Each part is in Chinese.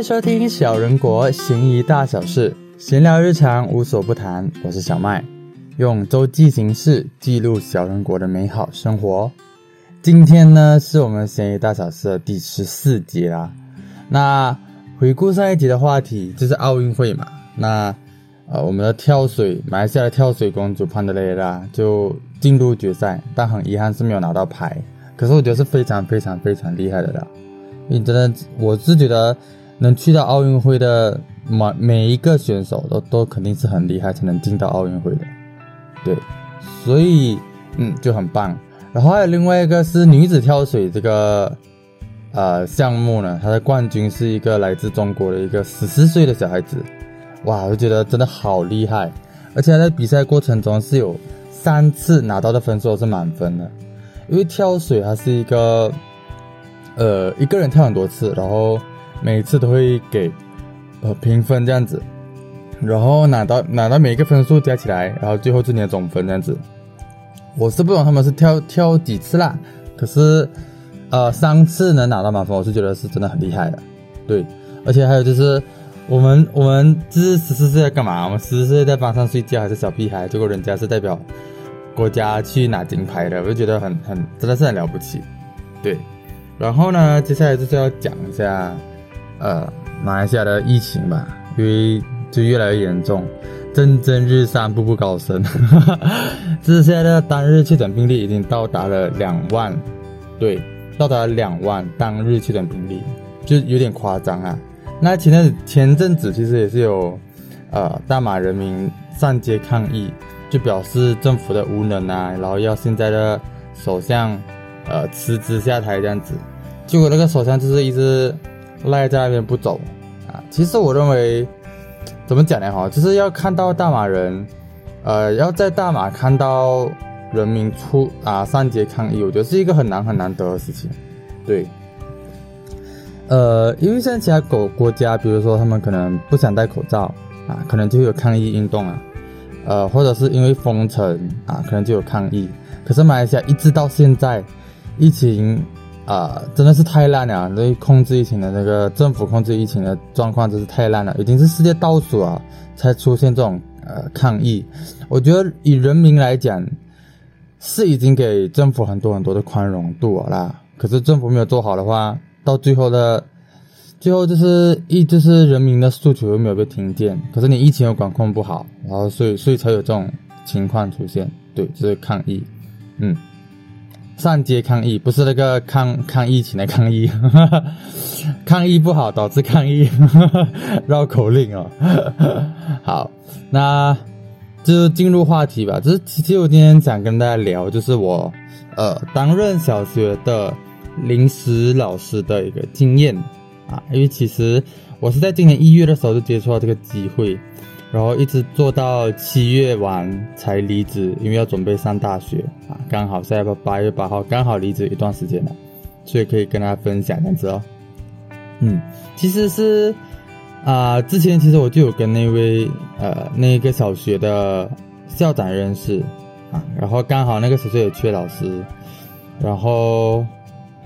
迎收听小人国闲宜大小事，闲聊日常无所不谈。我是小麦，用周记形式记录小人国的美好生活。今天呢，是我们闲宜大小事的第十四集啦。那回顾上一集的话题，就是奥运会嘛。那呃，我们的跳水，马来西亚的跳水公主潘德雷拉就进入决赛，但很遗憾是没有拿到牌。可是我觉得是非常非常非常厉害的啦。你真的，我是觉得能去到奥运会的每每一个选手都都肯定是很厉害，才能进到奥运会的。对，所以嗯就很棒。然后还有另外一个是女子跳水这个呃项目呢，它的冠军是一个来自中国的一个十四岁的小孩子，哇，我觉得真的好厉害，而且在比赛过程中是有三次拿到的分数是满分的，因为跳水它是一个呃一个人跳很多次，然后每次都会给呃评分这样子，然后拿到拿到每一个分数加起来，然后最后是你的总分这样子。我是不懂他们是跳跳几次啦，可是，呃，三次能拿到满分，我是觉得是真的很厉害的，对。而且还有就是，我们我们这是十四岁在干嘛？我们十四岁在班上睡觉还是小屁孩？结果人家是代表国家去拿金牌的，我就觉得很很真的是很了不起，对。然后呢，接下来就是要讲一下，呃，马来西亚的疫情吧，因为就越来越严重。蒸蒸日上，步步高升。这现在的单日确诊病例已经到达了两万，对，到达了两万当日确诊病例，就有点夸张啊。那前阵前阵子其实也是有，呃，大马人民上街抗议，就表示政府的无能啊，然后要现在的首相，呃，辞职下台这样子。结果那个首相就是一直赖在那边不走啊。其实我认为。怎么讲呢？哈，就是要看到大马人，呃，要在大马看到人民出啊上街抗议，我觉得是一个很难很难得的事情。对，呃，因为像其他国国家，比如说他们可能不想戴口罩啊，可能就有抗议运动啊，呃，或者是因为封城啊，可能就有抗议。可是马来西亚一直到现在，疫情。啊，真的是太烂了！那控制疫情的那个政府控制疫情的状况真是太烂了，已经是世界倒数啊，才出现这种呃抗议。我觉得以人民来讲，是已经给政府很多很多的宽容度啦。可是政府没有做好的话，到最后的最后就是一就是人民的诉求又没有被听见。可是你疫情又管控不好，然后所以所以才有这种情况出现。对，就是抗议，嗯。上街抗议不是那个抗抗疫情的抗议，抗议不好导致抗议，绕口令哦。好，那就进入话题吧。就是其实我今天想跟大家聊，就是我呃担任小学的临时老师的一个经验啊，因为其实我是在今年一月的时候就接触到这个机会。然后一直做到七月完才离职，因为要准备上大学啊，刚好在八月八号刚好离职一段时间了，所以可以跟大家分享这样子哦。嗯，其实是啊，之前其实我就有跟那位呃那个小学的校长认识啊，然后刚好那个小学也缺老师，然后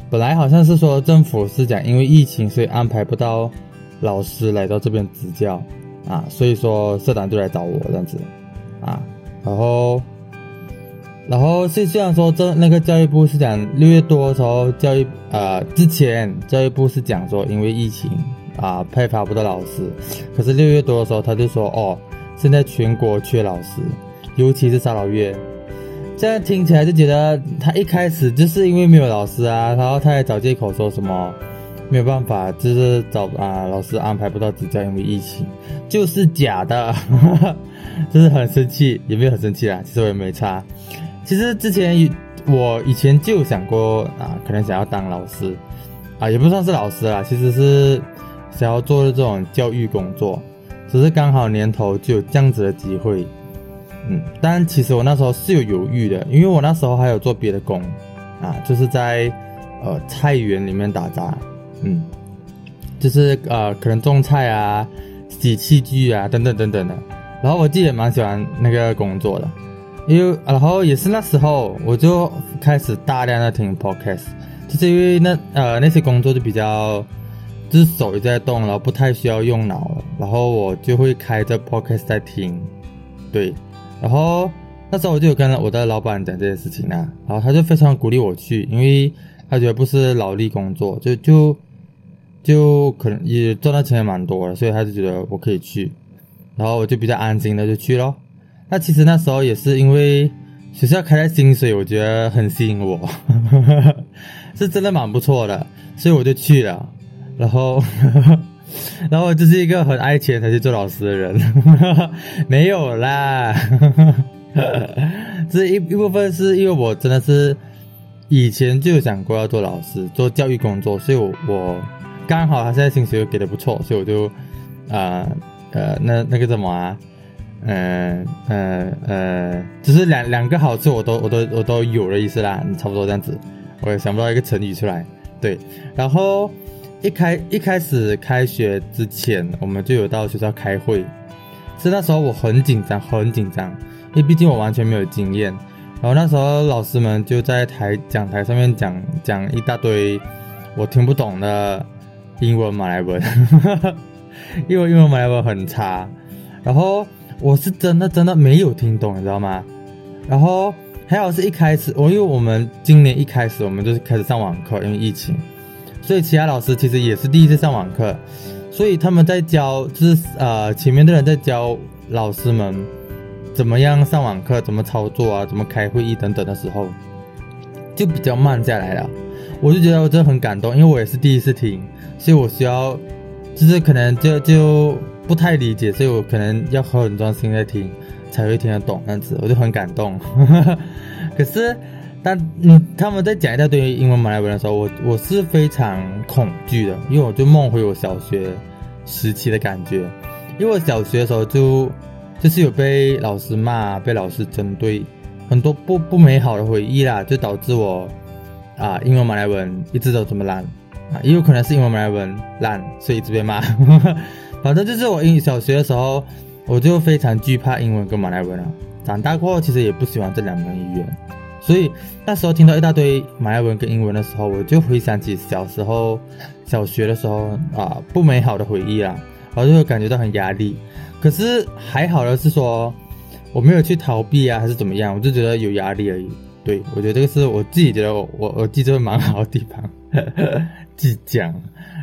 本来好像是说政府是讲因为疫情所以安排不到老师来到这边执教。啊，所以说社长就来找我这样子，啊，然后，然后是虽然说这那个教育部是讲六月多的时候教育呃之前教育部是讲说因为疫情啊派发不到老师，可是六月多的时候他就说哦现在全国缺老师，尤其是沙老月，这样听起来就觉得他一开始就是因为没有老师啊，然后他也找借口说什么。没有办法，就是找啊老师安排不到指教，因为疫情，就是假的，就是很生气，也没有很生气啦，其实我也没差。其实之前我以前就有想过啊，可能想要当老师。啊，也不算是老师啦，其实是想要做的这种教育工作，只是刚好年头就有这样子的机会，嗯，但其实我那时候是有犹豫的，因为我那时候还有做别的工啊，就是在呃菜园里面打杂。嗯，就是呃，可能种菜啊、洗器具啊等等等等的。然后我自己也蛮喜欢那个工作的，因为然后也是那时候我就开始大量的听 podcast，就是因为那呃那些工作就比较就是手一直在动，然后不太需要用脑了，然后我就会开着 podcast 在听，对，然后那时候我就有跟我的老板讲这件事情啊，然后他就非常鼓励我去，因为他觉得不是劳力工作，就就就可能也赚到钱也蛮多的，所以他就觉得我可以去，然后我就比较安心的就去咯。那其实那时候也是因为学校开的薪水，我觉得很吸引我，是真的蛮不错的，所以我就去了。然后，然后我就是一个很爱钱才去做老师的人，没有啦。这一一部分是因为我真的是以前就有想过要做老师，做教育工作，所以我我刚好他现在薪水又给的不错，所以我就啊呃那那个什么啊，嗯呃呃，就是两两个好处我都我都我都有了意思啦，差不多这样子，我也想不到一个成语出来，对，然后。一开一开始开学之前，我们就有到学校开会。是那时候我很紧张，很紧张，因为毕竟我完全没有经验。然后那时候老师们就在台讲台上面讲讲一大堆我听不懂的英文马来文，因 为英文马来文很差。然后我是真的真的没有听懂，你知道吗？然后还好是一开始，我因为我们今年一开始我们就是开始上网课，因为疫情。所以其他老师其实也是第一次上网课，所以他们在教，就是呃前面的人在教老师们怎么样上网课，怎么操作啊，怎么开会议等等的时候，就比较慢下来了。我就觉得我真的很感动，因为我也是第一次听，所以我需要就是可能就就不太理解，所以我可能要很专心在听才会听得懂，这样子我就很感动。可是。但你他们在讲一大堆英文马来文的时候，我我是非常恐惧的，因为我就梦回我小学时期的感觉，因为我小学的时候就就是有被老师骂，被老师针对，很多不不美好的回忆啦，就导致我啊英文马来文一直都这么烂啊，也有可能是英文马来文烂，所以一直被骂。反正就是我英语小学的时候，我就非常惧怕英文跟马来文啊，长大过后其实也不喜欢这两门语言。所以那时候听到一大堆马来文跟英文的时候，我就回想起小时候小学的时候啊，不美好的回忆啊，然后就会感觉到很压力。可是还好的是说我没有去逃避啊，还是怎么样，我就觉得有压力而已。对我觉得这个是我自己觉得我我我记得蛮好的地方，即将，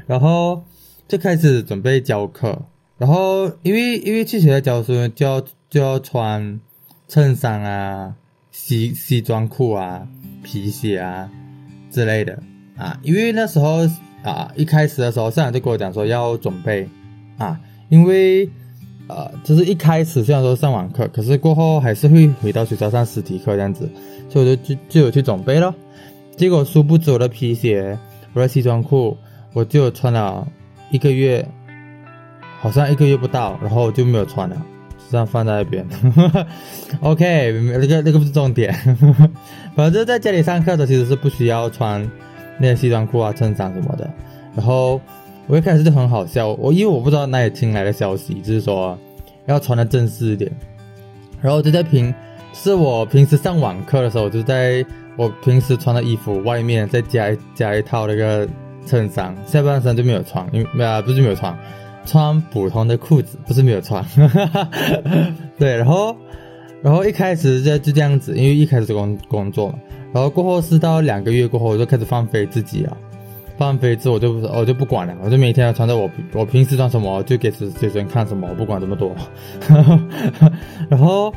然后就开始准备教课，然后因为因为去学校教书就要就要穿衬衫啊。西西装裤啊，皮鞋啊之类的啊，因为那时候啊，一开始的时候，校长就跟我讲说要准备啊，因为呃，就是一开始虽然说上网课，可是过后还是会回到学校上实体课这样子，所以我就就就有去准备了。结果殊不知我的皮鞋，我的西装裤，我就穿了一个月，好像一个月不到，然后就没有穿了。就这样放在那边，OK，那个那个不是重点。反正在家里上课的其实是不需要穿那些西装裤啊、衬衫什么的。然后我一开始就很好笑，我因为我不知道哪里听来的消息，就是说要穿的正式一点。然后就在平，是我平时上网课的时候，就在我平时穿的衣服外面再加加一套那个衬衫，下半身就没有穿，因为啊不是没有穿。穿普通的裤子不是没有穿，对，然后，然后一开始就就这样子，因为一开始工工作嘛，然后过后是到两个月过后，我就开始放飞自己啊，放飞自我就我就不管了，我就每天要穿着我我平时穿什么就给学学生看什么，我不管这么多。然后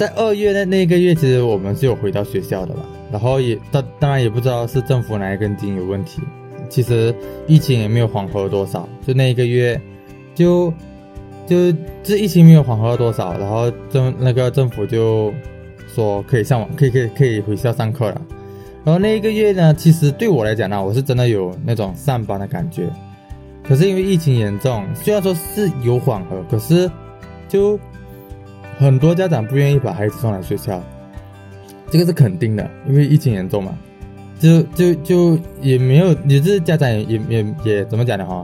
在二月的那个月，其实我们是有回到学校的吧，然后也当当然也不知道是政府哪一根筋有问题。其实疫情也没有缓和多少，就那一个月，就就这疫情没有缓和多少，然后政那个政府就说可以上网，可以可以可以回校上课了。然后那一个月呢，其实对我来讲呢，我是真的有那种上班的感觉。可是因为疫情严重，虽然说是有缓和，可是就很多家长不愿意把孩子送来学校，这个是肯定的，因为疫情严重嘛。就就就也没有，也是家长也也也怎么讲的哈，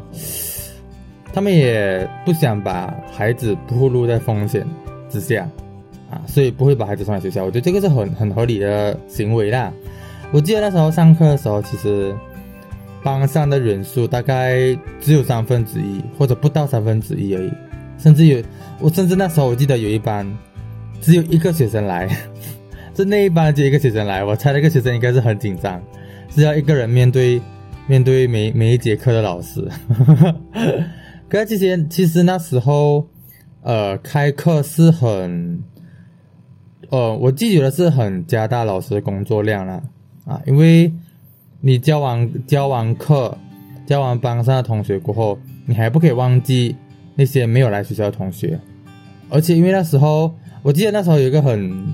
他们也不想把孩子暴露在风险之下啊，所以不会把孩子送来学校。我觉得这个是很很合理的行为啦。我记得那时候上课的时候，其实班上的人数大概只有三分之一，或者不到三分之一而已。甚至有我，甚至那时候我记得有一班只有一个学生来，就那一班就一个学生来，我猜那个学生应该是很紧张，是要一个人面对面对每每一节课的老师。可是这些其实那时候，呃，开课是很，呃，我记得是很加大老师的工作量了啊，因为你教完教完课，教完班上的同学过后，你还不可以忘记那些没有来学校的同学，而且因为那时候，我记得那时候有一个很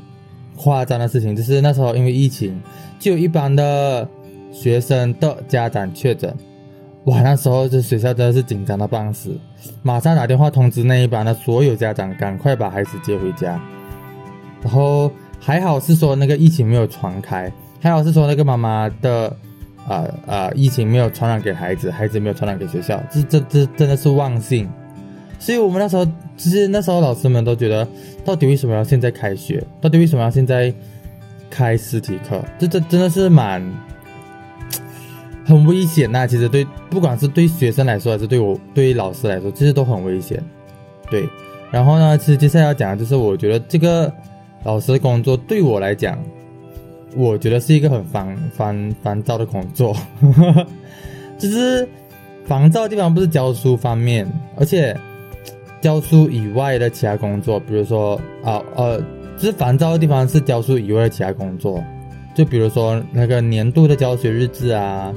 夸张的事情，就是那时候因为疫情，就有一班的学生的家长确诊。哇，那时候这学校真的是紧张到半死，马上打电话通知那一班的所有家长，赶快把孩子接回家。然后还好是说那个疫情没有传开，还好是说那个妈妈的，啊啊，疫情没有传染给孩子，孩子没有传染给学校，这这这真的是万幸。所以我们那时候其实那时候老师们都觉得，到底为什么要现在开学？到底为什么要现在开实体课？这这真的是蛮。很危险呐，其实对，不管是对学生来说，还是对我，对于老师来说，其实都很危险。对，然后呢，其实接下来要讲的就是，我觉得这个老师的工作对我来讲，我觉得是一个很烦烦烦躁的工作。就是烦躁的地方不是教书方面，而且教书以外的其他工作，比如说啊呃，就是烦躁的地方是教书以外的其他工作，就比如说那个年度的教学日志啊。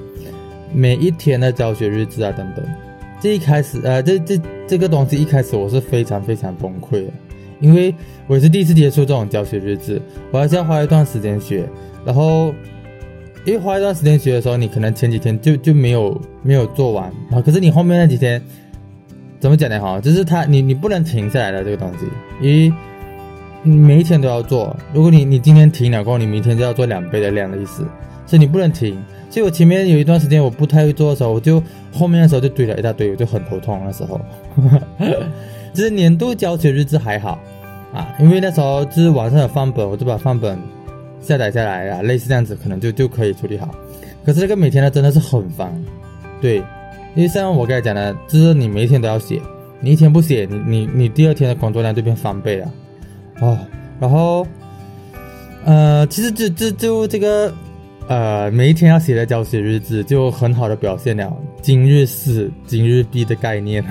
每一天的教学日志啊，等等，这一开始，呃，这这这个东西一开始我是非常非常崩溃的，因为我也是第一次接触这种教学日志，我还是要花一段时间学，然后，因为花一段时间学的时候，你可能前几天就就没有没有做完，然后可是你后面那几天，怎么讲呢？哈，就是他你你不能停下来的这个东西，因为每一天都要做，如果你你今天停了过后，你明天就要做两倍的量的意思，所以你不能停。所以我前面有一段时间我不太会做的时候，我就后面的时候就堆了一大堆，我就很头痛。那时候，就是年度教学日志还好啊，因为那时候就是网上有范本，我就把范本下载下来啊，类似这样子，可能就就可以处理好。可是这个每天呢，真的是很烦，对，因为像我刚才讲的，就是你每一天都要写，你一天不写，你你你第二天的工作量就变翻倍了哦。然后，呃，其实就就就这个。呃，每一天要写的教学日志，就很好的表现了今日事今日毕的概念。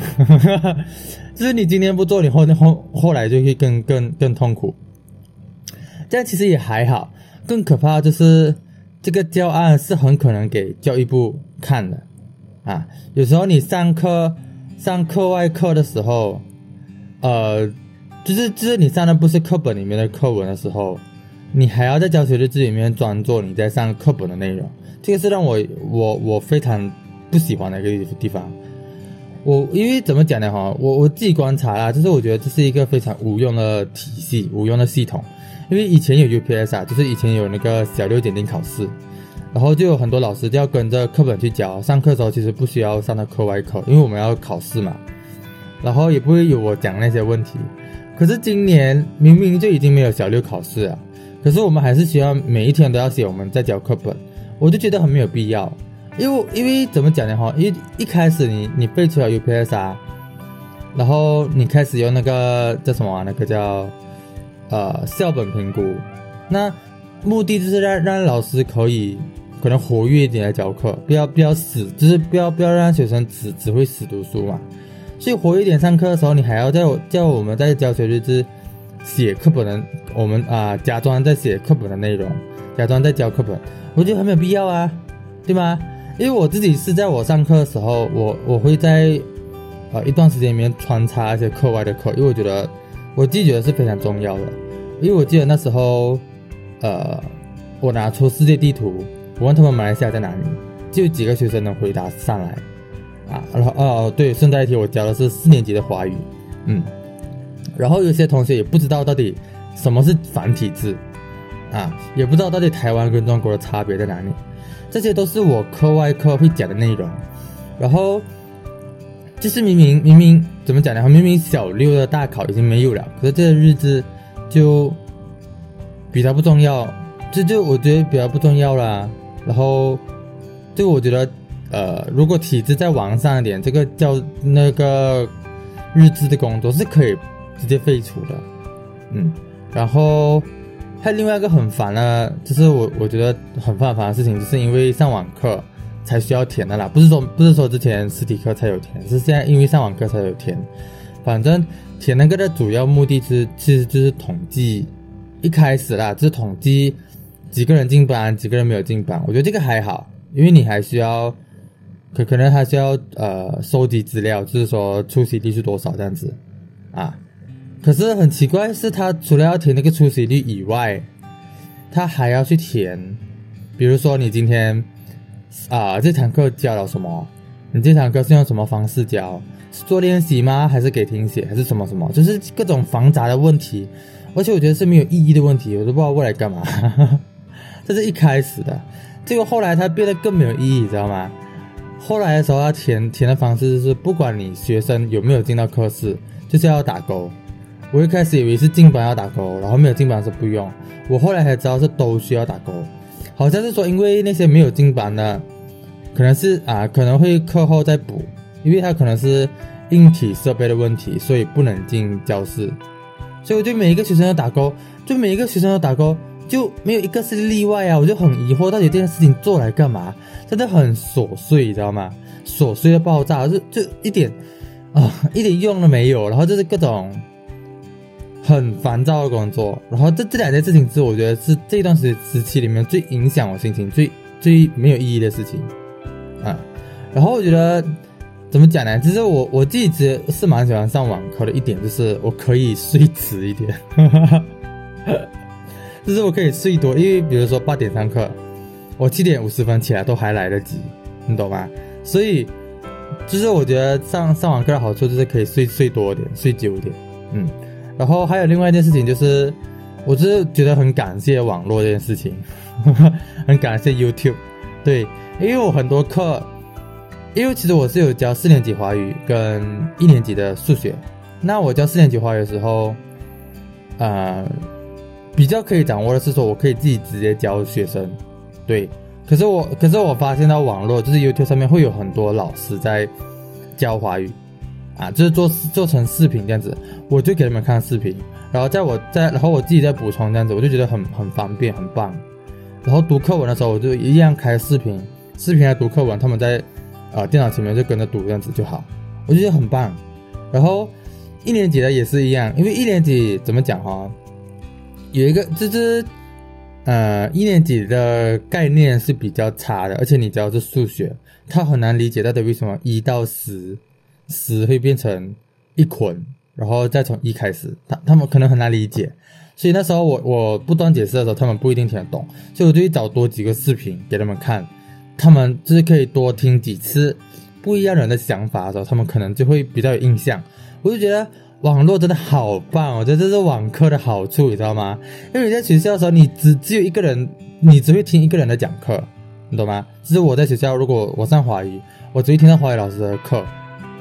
就是你今天不做，你后后后来就会更更更痛苦。这样其实也还好，更可怕就是这个教案是很可能给教育部看的啊。有时候你上课上课外课的时候，呃，就是就是你上的不是课本里面的课文的时候。你还要在教学日志里面装作你在上课本的内容，这个是让我我我非常不喜欢的一个地方。我因为怎么讲呢？哈，我我自己观察啦，就是我觉得这是一个非常无用的体系，无用的系统。因为以前有 UPS 啊，就是以前有那个小六检定考试，然后就有很多老师就要跟着课本去教。上课的时候其实不需要上到课外课，因为我们要考试嘛，然后也不会有我讲那些问题。可是今年明明就已经没有小六考试了。可是我们还是需要每一天都要写我们在教课本，我就觉得很没有必要，因为因为怎么讲呢哈，一一开始你你背出来 UPS 啊，然后你开始用那个叫什么啊那个叫呃校本评估，那目的就是让让老师可以可能活跃一点来教课，不要不要死，就是不要不要让学生只只会死读书嘛，所以活跃一点上课的时候，你还要叫叫我们在教学日志。写课本的，我们啊假装在写课本的内容，假装在教课本，我觉得很没有必要啊，对吗？因为我自己是在我上课的时候，我我会在呃一段时间里面穿插一些课外的课，因为我觉得我自己觉得是非常重要的。因为我记得那时候，呃，我拿出世界地图，我问他们马来西亚在哪里，就几个学生能回答上来啊。然后哦对，顺带一提，我教的是四年级的华语，嗯。然后有些同学也不知道到底什么是繁体字，啊，也不知道到底台湾跟中国的差别在哪里，这些都是我课外课会讲的内容。然后就是明明明明怎么讲呢？明明小六的大考已经没有了，可是这个日子就比较不重要，这就我觉得比较不重要啦。然后就我觉得呃，如果体制再完善一点，这个叫那个日志的工作是可以直接废除的，嗯，然后还有另外一个很烦的，就是我我觉得很犯烦的事情，就是因为上网课才需要填的啦，不是说不是说之前实体课才有填，是现在因为上网课才有填，反正填那个的主要目的是其实就是统计，一开始啦，就是统计几个人进班，几个人没有进班，我觉得这个还好，因为你还需要。可可能还是要呃收集资料，就是说出席率是多少这样子，啊，可是很奇怪是，他除了要填那个出席率以外，他还要去填，比如说你今天啊这堂课教了什么，你这堂课是用什么方式教，是做练习吗？还是给听写？还是什么什么？就是各种繁杂的问题，而且我觉得是没有意义的问题，我都不知道未来干嘛。这是一开始的，结果后来它变得更没有意义，知道吗？后来的时候，要填填的方式是，不管你学生有没有进到课室，就是要打勾。我一开始以为是进班要打勾，然后没有进班是不用。我后来才知道是都需要打勾，好像是说因为那些没有进班的，可能是啊可能会课后再补，因为他可能是硬体设备的问题，所以不能进教室。所以我对每一个学生要打勾，就每一个学生要打勾。就没有一个是例外啊！我就很疑惑，到底这件事情做来干嘛？真的很琐碎，你知道吗？琐碎的爆炸，就就一点啊，一点用都没有。然后就是各种很烦躁的工作。然后这这两件事情是我觉得是这段时时期里面最影响我心情、最最没有意义的事情啊。然后我觉得怎么讲呢？其实我我自己是蛮喜欢上网课的一点，就是我可以睡迟一点。就是我可以睡多，因为比如说八点上课，我七点五十分起来都还来得及，你懂吗？所以，就是我觉得上上网课的好处就是可以睡睡多点，睡久点，嗯。然后还有另外一件事情就是，我就是觉得很感谢网络这件事情，很感谢 YouTube，对，因为我很多课，因为其实我是有教四年级华语跟一年级的数学，那我教四年级华语的时候，啊。比较可以掌握的是说，我可以自己直接教学生，对。可是我，可是我发现到网络就是 YouTube 上面会有很多老师在教华语，啊，就是做做成视频这样子，我就给他们看视频，然后在我在，然后我自己再补充这样子，我就觉得很很方便，很棒。然后读课文的时候，我就一样开视频，视频来读课文，他们在啊电脑前面就跟着读这样子就好，我就觉得很棒。然后一年级的也是一样，因为一年级怎么讲哈？有一个就是，呃，一年级的概念是比较差的，而且你教的是数学，他很难理解到底为什么一到十，十会变成一捆，然后再从一开始，他他们可能很难理解，所以那时候我我不断解释的时候，他们不一定听得懂，所以我就去找多几个视频给他们看，他们就是可以多听几次不一样人的想法的时候，他们可能就会比较有印象，我就觉得。网络真的好棒，我觉得这是网课的好处，你知道吗？因为你在学校的时候，你只只有一个人，你只会听一个人的讲课，你懂吗？就是我在学校，如果我上华语，我只会听到华语老师的课，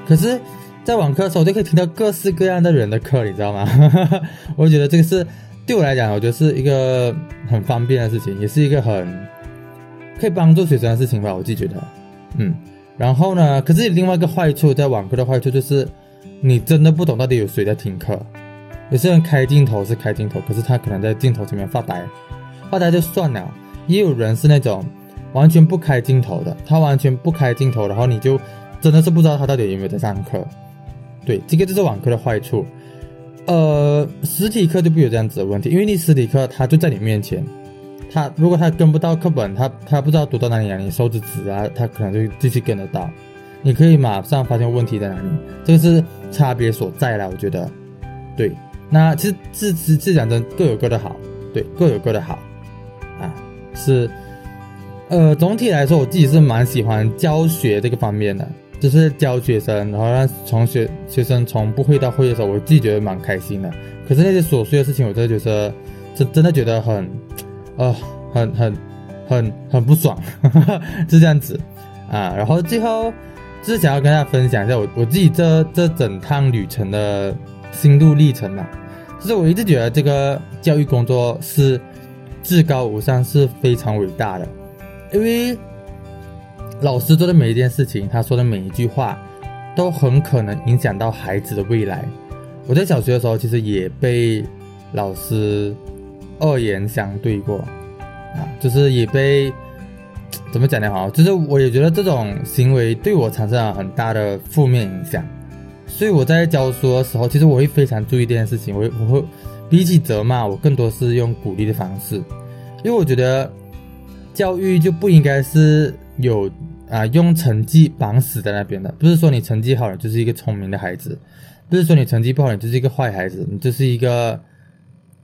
可是，在网课的时候，我就可以听到各式各样的人的课，你知道吗？我觉得这个是对我来讲，我觉得是一个很方便的事情，也是一个很可以帮助学生的事情吧，我自己觉得，嗯。然后呢，可是另外一个坏处，在网课的坏处就是。你真的不懂到底有谁在听课？有些人开镜头是开镜头，可是他可能在镜头前面发呆，发呆就算了。也有人是那种完全不开镜头的，他完全不开镜头，然后你就真的是不知道他到底有没有在上课。对，这个就是网课的坏处。呃，实体课就不有这样子的问题，因为你实体课他就在你面前，他如果他跟不到课本，他他不知道读到哪里啊，你手指指啊，他可能就继续跟得到。你可以马上发现问题在哪里，这个是差别所在啦。我觉得，对，那其实自自自讲真各有各的好，对，各有各的好，啊，是，呃，总体来说我自己是蛮喜欢教学这个方面的，就是教学生，然后让从学学生从不会到会的时候，我自己觉得蛮开心的。可是那些琐碎的事情，我真的觉得真真的觉得很，呃，很很很很不爽，是这样子啊。然后最后。就是想要跟大家分享一下我我自己这这整趟旅程的心路历程嘛。就是我一直觉得这个教育工作是至高无上，是非常伟大的。因为老师做的每一件事情，他说的每一句话，都很可能影响到孩子的未来。我在小学的时候，其实也被老师恶言相对过，啊，就是也被怎么讲呢？哈，就是我也觉得这种行为对我产生了很大的负面影响。所以我在教书的时候，其实我会非常注意这件事情。我我会比起责骂，我更多是用鼓励的方式，因为我觉得教育就不应该是有啊用成绩绑死在那边的。不是说你成绩好了就是一个聪明的孩子，不是说你成绩不好你就是一个坏孩子，你就是一个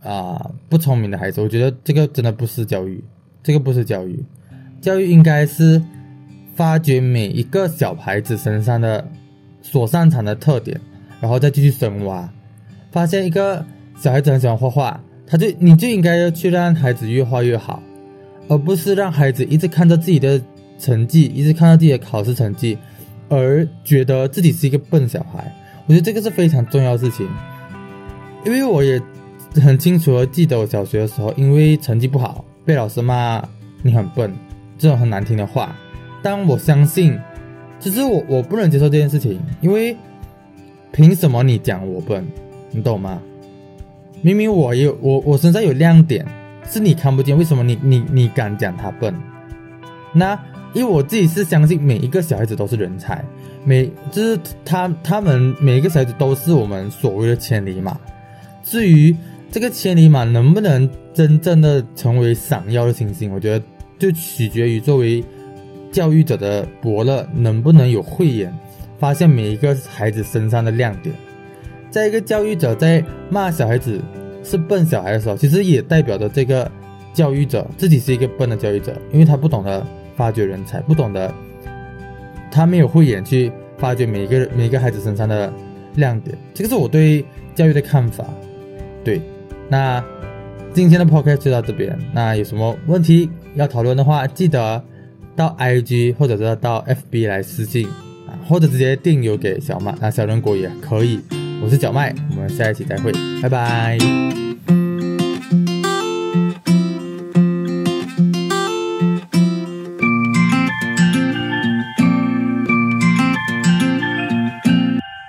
啊不聪明的孩子。我觉得这个真的不是教育，这个不是教育。教育应该是发掘每一个小孩子身上的。所擅长的特点，然后再继续深挖，发现一个小孩子很喜欢画画，他就你就应该要去让孩子越画越好，而不是让孩子一直看着自己的成绩，一直看到自己的考试成绩，而觉得自己是一个笨小孩。我觉得这个是非常重要的事情，因为我也很清楚的记得我小学的时候，因为成绩不好被老师骂你很笨这种很难听的话，但我相信。其实我我不能接受这件事情，因为凭什么你讲我笨？你懂吗？明明我有我我身上有亮点，是你看不见，为什么你你你敢讲他笨？那因为我自己是相信每一个小孩子都是人才，每就是他他们每一个小孩子都是我们所谓的千里马。至于这个千里马能不能真正的成为闪耀的星星，我觉得就取决于作为。教育者的伯乐能不能有慧眼，发现每一个孩子身上的亮点？在一个教育者在骂小孩子是笨小孩的时候，其实也代表着这个教育者自己是一个笨的教育者，因为他不懂得发掘人才，不懂得他没有慧眼去发掘每一个每一个孩子身上的亮点。这个是我对教育的看法。对，那今天的 podcast 就到这边。那有什么问题要讨论的话，记得。到 IG 或者是到 FB 来私信啊，或者直接订邮给小麦，那小人国也可以。我是小麦，我们下一期再会，拜拜。